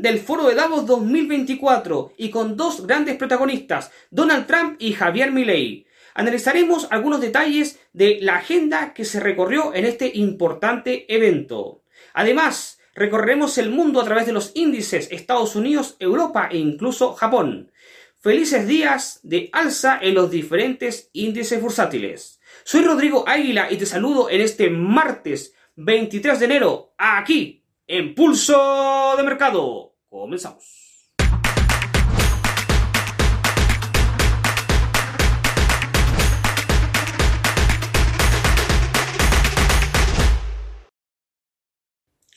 del Foro de Davos 2024 y con dos grandes protagonistas, Donald Trump y Javier Milei. Analizaremos algunos detalles de la agenda que se recorrió en este importante evento. Además, recorreremos el mundo a través de los índices Estados Unidos, Europa e incluso Japón. Felices días de alza en los diferentes índices bursátiles. Soy Rodrigo Águila y te saludo en este martes 23 de enero, aquí en Pulso de Mercado. Comenzamos.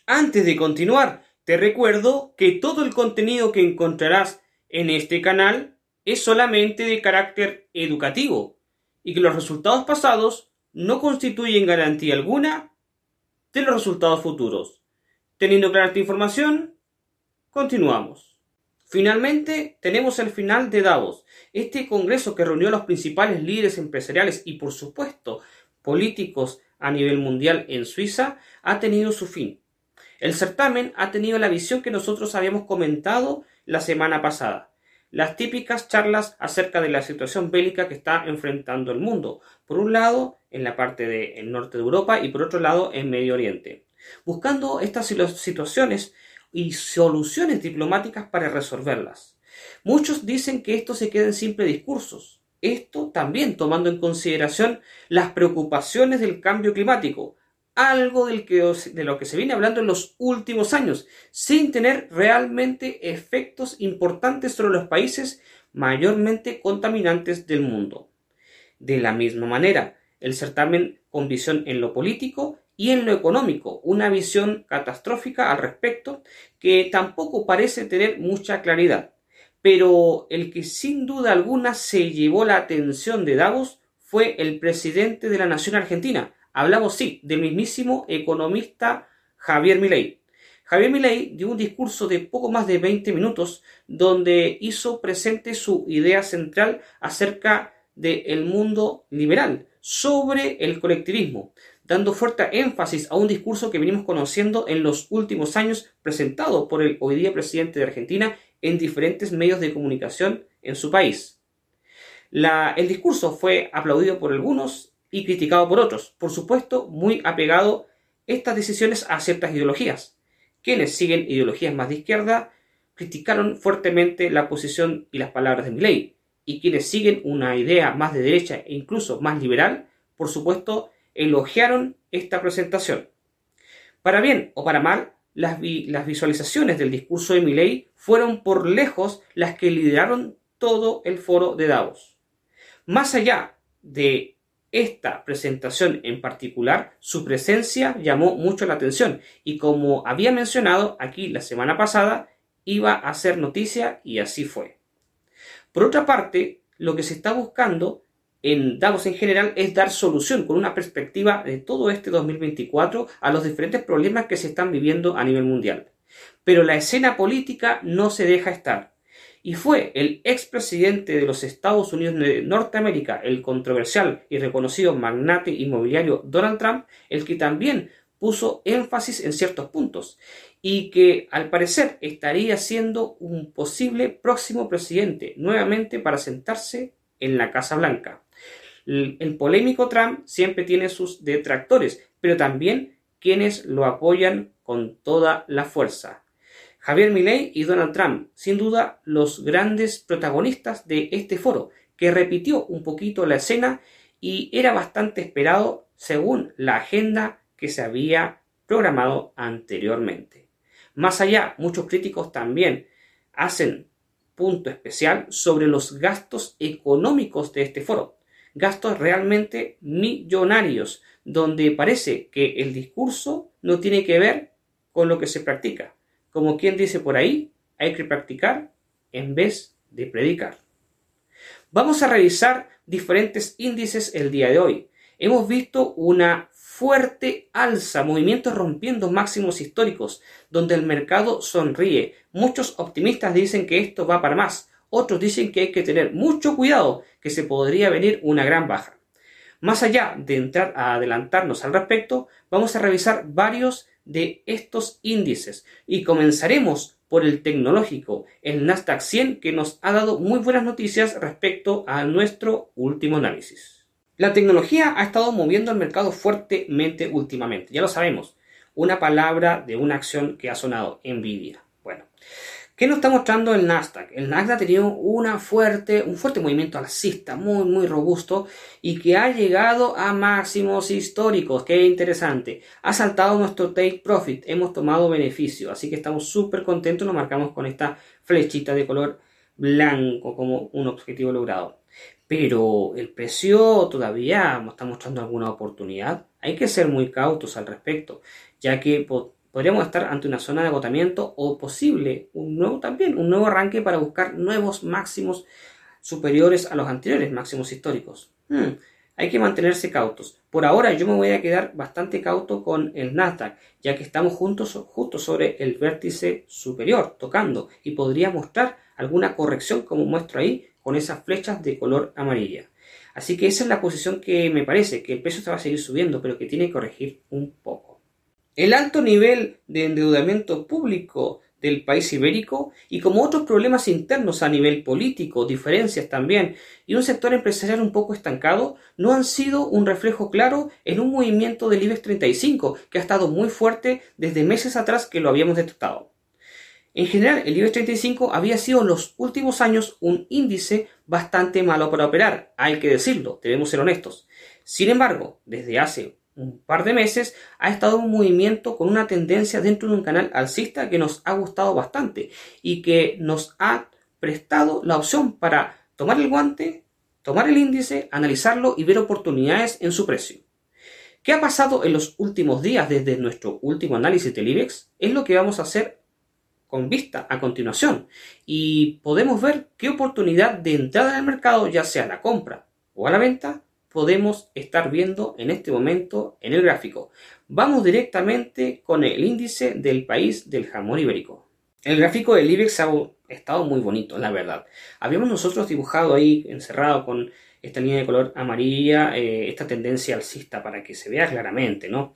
Antes de continuar, te recuerdo que todo el contenido que encontrarás en este canal es solamente de carácter educativo y que los resultados pasados no constituyen garantía alguna de los resultados futuros. Teniendo clara esta información, continuamos. Finalmente, tenemos el final de Davos, este congreso que reunió a los principales líderes empresariales y, por supuesto, políticos a nivel mundial en Suiza, ha tenido su fin. El certamen ha tenido la visión que nosotros habíamos comentado la semana pasada. Las típicas charlas acerca de la situación bélica que está enfrentando el mundo. Por un lado, en la parte del norte de Europa y por otro lado, en Medio Oriente buscando estas situaciones y soluciones diplomáticas para resolverlas. Muchos dicen que esto se queda en simples discursos. Esto también tomando en consideración las preocupaciones del cambio climático, algo de lo que se viene hablando en los últimos años, sin tener realmente efectos importantes sobre los países mayormente contaminantes del mundo. De la misma manera, el certamen con visión en lo político y en lo económico, una visión catastrófica al respecto que tampoco parece tener mucha claridad. Pero el que sin duda alguna se llevó la atención de Davos fue el presidente de la nación argentina. Hablamos, sí, del mismísimo economista Javier Milei. Javier Milei dio un discurso de poco más de 20 minutos donde hizo presente su idea central acerca del mundo liberal, sobre el colectivismo, dando fuerte énfasis a un discurso que venimos conociendo en los últimos años presentado por el hoy día presidente de Argentina en diferentes medios de comunicación en su país. el discurso fue aplaudido por algunos y criticado por otros, por supuesto muy apegado estas decisiones a ciertas ideologías. Quienes siguen ideologías más de izquierda criticaron fuertemente la posición y las palabras de Milley, y quienes siguen una idea más de derecha e incluso más liberal, por supuesto, elogiaron esta presentación. Para bien o para mal, las, visualizaciones del discurso de Milley fueron por lejos las que lideraron todo el foro de Davos. Más allá de esta presentación en particular, su presencia llamó mucho la atención y como había mencionado aquí la semana pasada, iba a ser noticia y así fue. Por otra parte, lo que se está buscando en Davos en general es dar solución con una perspectiva de todo este 2024 a los diferentes problemas que se están viviendo a nivel mundial. Pero la escena política no se deja estar. Y fue el expresidente de los Estados Unidos de Norteamérica, el controversial y reconocido magnate inmobiliario Donald Trump, el que también puso énfasis en ciertos puntos y que al parecer estaría siendo un posible próximo presidente nuevamente para sentarse en la Casa Blanca. El, polémico Trump siempre tiene sus detractores, pero también quienes lo apoyan con toda la fuerza. Javier Milei y Donald Trump, sin duda los grandes protagonistas de este foro, que repitió un poquito la escena y era bastante esperado según la agenda que se había programado anteriormente. Más allá, muchos críticos también hacen punto especial sobre los gastos económicos de este foro, gastos realmente millonarios, donde parece que el discurso no tiene que ver con lo que se practica. Como quien dice por ahí, hay que practicar en vez de predicar. Vamos a revisar diferentes índices el día de hoy. Hemos visto una fuerte alza, movimientos rompiendo máximos históricos, donde el mercado sonríe. Muchos optimistas dicen que esto va para más. Otros dicen que hay que tener mucho cuidado, que se podría venir una gran baja. Más allá de entrar a adelantarnos al respecto, vamos a revisar varios de estos índices y comenzaremos por el tecnológico, el Nasdaq 100, que nos ha dado muy buenas noticias respecto a nuestro último análisis. La tecnología ha estado moviendo el mercado fuertemente últimamente, ya lo sabemos, una palabra de una acción que ha sonado, Nvidia. Bueno, ¿Qué nos está mostrando el Nasdaq? El Nasdaq ha tenido una fuerte, un fuerte movimiento alcista, muy, muy robusto, y que ha llegado a máximos históricos. Qué interesante. Ha saltado nuestro take profit, hemos tomado beneficio, así que estamos súper contentos, nos marcamos con esta flechita de color blanco como un objetivo logrado. Pero el precio todavía está mostrando alguna oportunidad. Hay que ser muy cautos al respecto, ya que podríamos estar ante una zona de agotamiento o posible un nuevo también, un nuevo arranque para buscar nuevos máximos superiores a los anteriores máximos históricos. Hmm, hay que mantenerse cautos. Por ahora yo me voy a quedar bastante cauto con el Nasdaq, ya que estamos justo sobre el vértice superior, tocando, y podría mostrar alguna corrección como muestro ahí con esas flechas de color amarilla. Así que esa es la posición que me parece, que el peso se va a seguir subiendo, pero que tiene que corregir un poco. El alto nivel de endeudamiento público del país ibérico y como otros problemas internos a nivel político, diferencias también, y un sector empresarial un poco estancado, no han sido un reflejo claro en un movimiento del IBEX 35 que ha estado muy fuerte desde meses atrás que lo habíamos detectado. En general, el IBEX 35 había sido en los últimos años un índice bastante malo para operar, hay que decirlo, debemos ser honestos. Sin embargo, desde hace un par de meses ha estado un movimiento con una tendencia dentro de un canal alcista que nos ha gustado bastante y que nos ha prestado la opción para tomar el guante, tomar el índice, analizarlo y ver oportunidades en su precio. ¿Qué ha pasado en los últimos días desde nuestro último análisis del IBEX? Es lo que vamos a hacer con vista a continuación y podemos ver qué oportunidad de entrada en el mercado, ya sea la compra o a la venta, podemos estar viendo en este momento en el gráfico. Vamos directamente con el índice del país del jamón ibérico. El gráfico del IBEX ha estado muy bonito, la verdad. Habíamos nosotros dibujado ahí, encerrado con esta línea de color amarilla, eh, esta tendencia alcista para que se vea claramente, ¿no?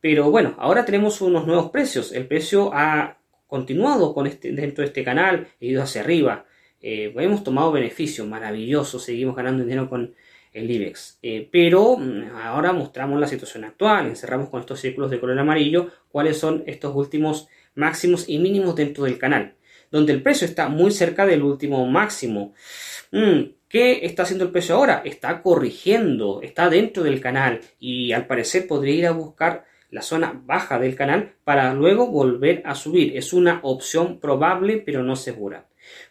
Pero bueno, ahora tenemos unos nuevos precios. El precio ha continuado con este, dentro de este canal, ha ido hacia arriba. Eh, hemos tomado beneficio, maravilloso, seguimos ganando dinero con el IBEX. Eh, pero mm, ahora mostramos la situación actual, encerramos con estos círculos de color amarillo cuáles son estos últimos máximos y mínimos dentro del canal, donde el precio está muy cerca del último máximo. Mm, ¿Qué está haciendo el precio ahora? Está corrigiendo, está dentro del canal y al parecer podría ir a buscar la zona baja del canal para luego volver a subir. Es una opción probable pero no segura.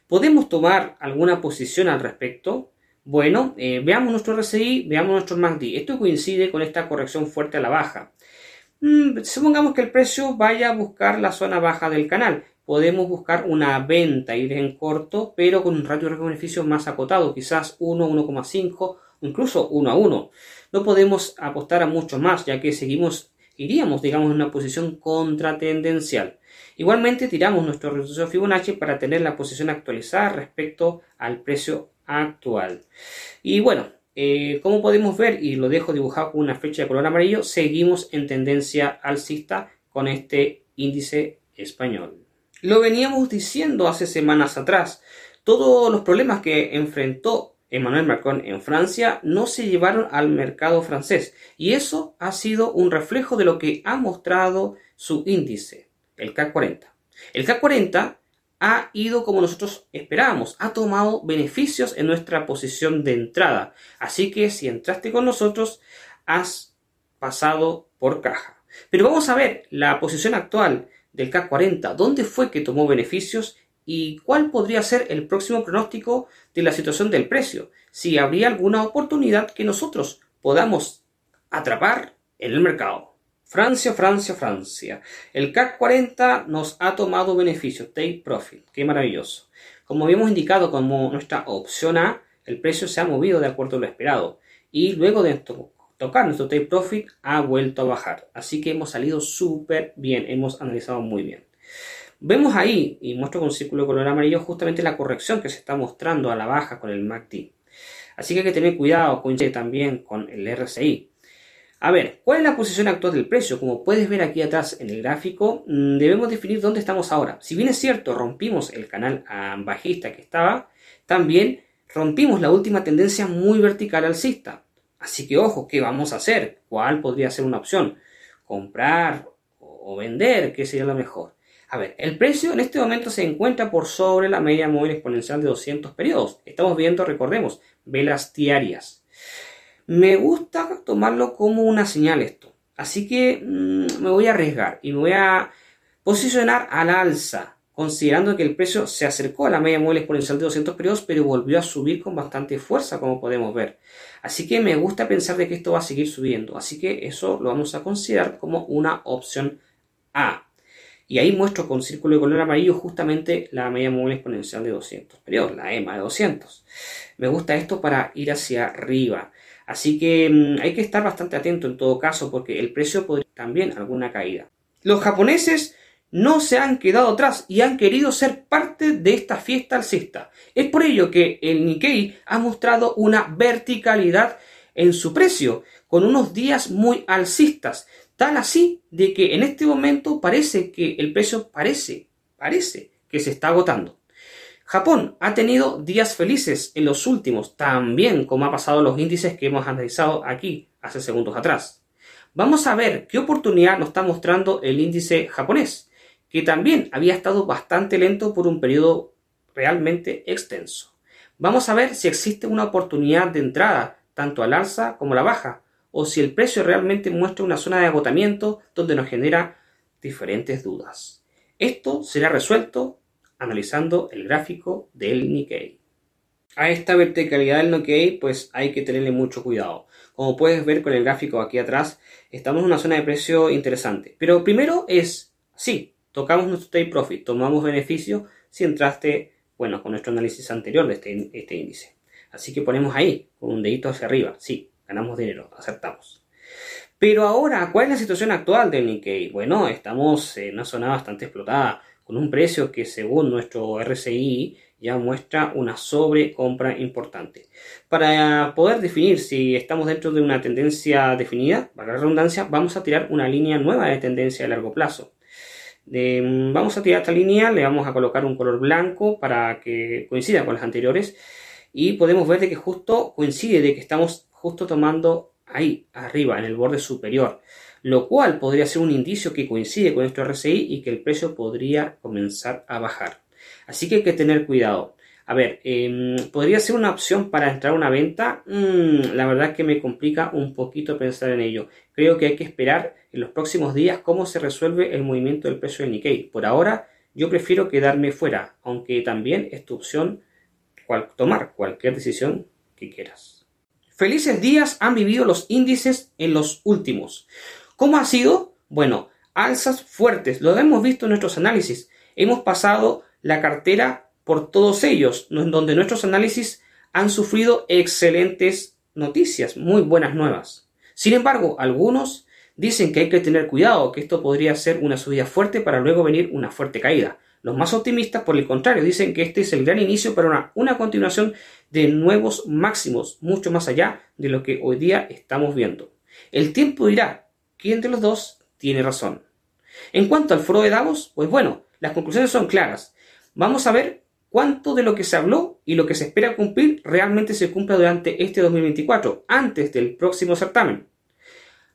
¿Podemos tomar alguna posición al respecto? Bueno, eh, veamos nuestro RSI, veamos nuestro MACD. Esto coincide con esta corrección fuerte a la baja. Mm, supongamos que el precio vaya a buscar la zona baja del canal. Podemos buscar una venta, ir en corto, pero con un ratio de beneficio más acotado, quizás 1, 1,5, incluso 1 a 1. No podemos apostar a mucho más, ya que seguimos, iríamos, digamos, en una posición contratendencial. Igualmente tiramos nuestro retroceso Fibonacci para tener la posición actualizada respecto al precio actual. Y bueno, eh, como podemos ver, y lo dejo dibujado con una flecha de color amarillo, seguimos en tendencia alcista con este índice español. Lo veníamos diciendo hace semanas atrás. Todos los problemas que enfrentó Emmanuel Macron en Francia no se llevaron al mercado francés y eso ha sido un reflejo de lo que ha mostrado su índice, el CAC 40. El CAC 40 ha ido como nosotros esperábamos, ha tomado beneficios en nuestra posición de entrada. Así que si entraste con nosotros, has pasado por caja. Pero vamos a ver la posición actual del CAC 40, dónde fue que tomó beneficios y cuál podría ser el próximo pronóstico de la situación del precio, si habría alguna oportunidad que nosotros podamos atrapar en el mercado. Francia, Francia, Francia. El CAC 40 nos ha tomado beneficio, take profit. Qué maravilloso. Como habíamos indicado como nuestra opción A, el precio se ha movido de acuerdo a lo esperado. Y luego de tocar nuestro take profit, ha vuelto a bajar. Así que hemos salido súper bien, hemos analizado muy bien. Vemos ahí, y muestro con círculo de color amarillo, justamente la corrección que se está mostrando a la baja con el MACD. Así que hay que tener cuidado, coincide también con el RSI. A ver, ¿cuál es la posición actual del precio? Como puedes ver aquí atrás en el gráfico, mm, debemos definir dónde estamos ahora. Si bien es cierto, rompimos el canal bajista que estaba, también rompimos la última tendencia muy vertical alcista. Así que ojo, ¿qué vamos a hacer? ¿Cuál podría ser una opción? ¿Comprar o vender? ¿Qué sería lo mejor? A ver, el precio en este momento se encuentra por sobre la media móvil exponencial de 200 periodos. Estamos viendo, recordemos, velas diarias. Me gusta tomarlo como una señal esto. Así que mm, me voy a arriesgar y me voy a posicionar al alza, considerando que el precio se acercó a la media móvil exponencial de 200 periodos, pero volvió a subir con bastante fuerza, como podemos ver. Así que me gusta pensar de que esto va a seguir subiendo. Así que eso lo vamos a considerar como una opción A. Y ahí muestro con círculo de color amarillo justamente la media móvil exponencial de 200 periodos, la EMA de 200. Me gusta esto para ir hacia arriba. Así que mm, hay que estar bastante atento en todo caso porque el precio podría también alguna caída. Los japoneses no se han quedado atrás y han querido ser parte de esta fiesta alcista. Es por ello que el Nikkei ha mostrado una verticalidad en su precio, con unos días muy alcistas, tal así de que en este momento parece que el precio parece, parece que se está agotando. Japón ha tenido días felices en los últimos, también como ha pasado los índices que hemos analizado aquí hace segundos atrás. Vamos a ver qué oportunidad nos está mostrando el índice japonés, que también había estado bastante lento por un periodo realmente extenso. Vamos a ver si existe una oportunidad de entrada, tanto al alza como a la baja, o si el precio realmente muestra una zona de agotamiento donde nos genera diferentes dudas. Esto será resuelto analizando el gráfico del Nikkei. A esta verticalidad del Nikkei pues hay que tenerle mucho cuidado. Como puedes ver con el gráfico aquí atrás, estamos en una zona de precio interesante. Pero primero es, sí, tocamos nuestro take profit, tomamos beneficio si entraste, bueno, con nuestro análisis anterior de este, este índice. Así que ponemos ahí, con un dedito hacia arriba, sí, ganamos dinero, aceptamos. Pero ahora, ¿cuál es la situación actual del Nikkei? Bueno, estamos en una zona bastante explotada con un precio que según nuestro RSI ya muestra una sobrecompra importante. Para poder definir si estamos dentro de una tendencia definida, para la redundancia, vamos a tirar una línea nueva de tendencia a largo plazo. vamos a tirar esta línea, le vamos a colocar un color blanco para que coincida con las anteriores y podemos ver de que justo coincide de que estamos justo tomando ahí arriba en el borde superior lo cual podría ser un indicio que coincide con nuestro RSI y que el precio podría comenzar a bajar. Así que hay que tener cuidado. A ver, em, ¿podría ser una opción para entrar a una venta? Mm, la verdad que me complica un poquito pensar en ello. Creo que hay que esperar en los próximos días cómo se resuelve el movimiento del precio del Nikkei. Por ahora, yo prefiero quedarme fuera, aunque también es tu opción tomar cualquier decisión que quieras. Felices días han vivido los índices en los últimos. ¿Cómo ha sido? Bueno, alzas fuertes, lo hemos visto en nuestros análisis. Hemos pasado la cartera por todos ellos, en donde nuestros análisis han sufrido excelentes noticias, muy buenas nuevas. Sin embargo, algunos dicen que hay que tener cuidado, que esto podría ser una subida fuerte para luego venir una fuerte caída. Los más optimistas, por el contrario, dicen que este es el gran inicio para una, una, continuación de nuevos máximos, mucho más allá de lo que hoy día estamos viendo. El tiempo dirá quién de los dos tiene razón. En cuanto al foro de Davos, pues bueno, las conclusiones son claras. Vamos a ver cuánto de lo que se habló y lo que se espera cumplir realmente se cumpla durante este 2024, antes del próximo certamen.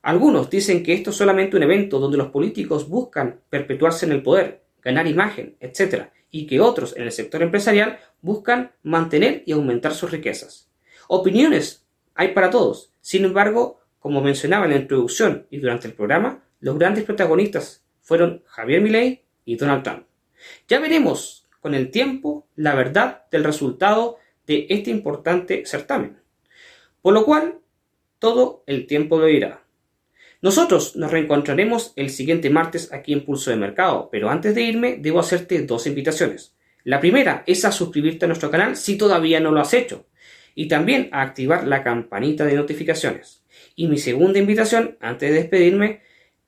Algunos dicen que esto es solamente un evento donde los políticos buscan perpetuarse en el poder, ganar imagen, etc., y que otros en el sector empresarial buscan mantener y aumentar sus riquezas. Opiniones hay para todos. Sin embargo, como mencionaba en la introducción y durante el programa, los grandes protagonistas fueron Javier Milei y Donald Trump. Ya veremos con el tiempo la verdad del resultado de este importante certamen. Por lo cual, todo el tiempo lo dirá. Nosotros nos reencontraremos el siguiente martes aquí en Pulso de Mercado, pero antes de irme debo hacerte dos invitaciones. La primera es a suscribirte a nuestro canal si todavía no lo has hecho y también a activar la campanita de notificaciones. Y mi segunda invitación, antes de despedirme,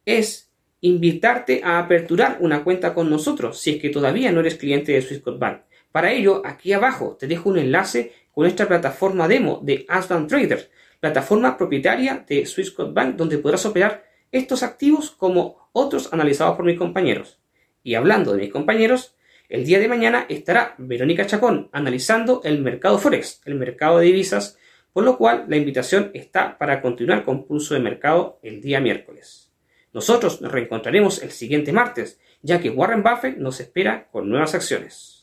es invitarte a aperturar una cuenta con nosotros si es que todavía no eres cliente de Swissquote Bank. Para ello, aquí abajo te dejo un enlace con nuestra plataforma demo de Asban Trader, plataforma propietaria de Swissquote Bank donde podrás operar estos activos como otros analizados por mis compañeros. Y hablando de mis compañeros, el día de mañana estará Verónica Chacón analizando el mercado Forex, el mercado de divisas, por lo cual la invitación está para continuar con pulso de mercado el día miércoles. Nosotros nos reencontraremos el siguiente martes, ya que Warren Buffett nos espera con nuevas acciones.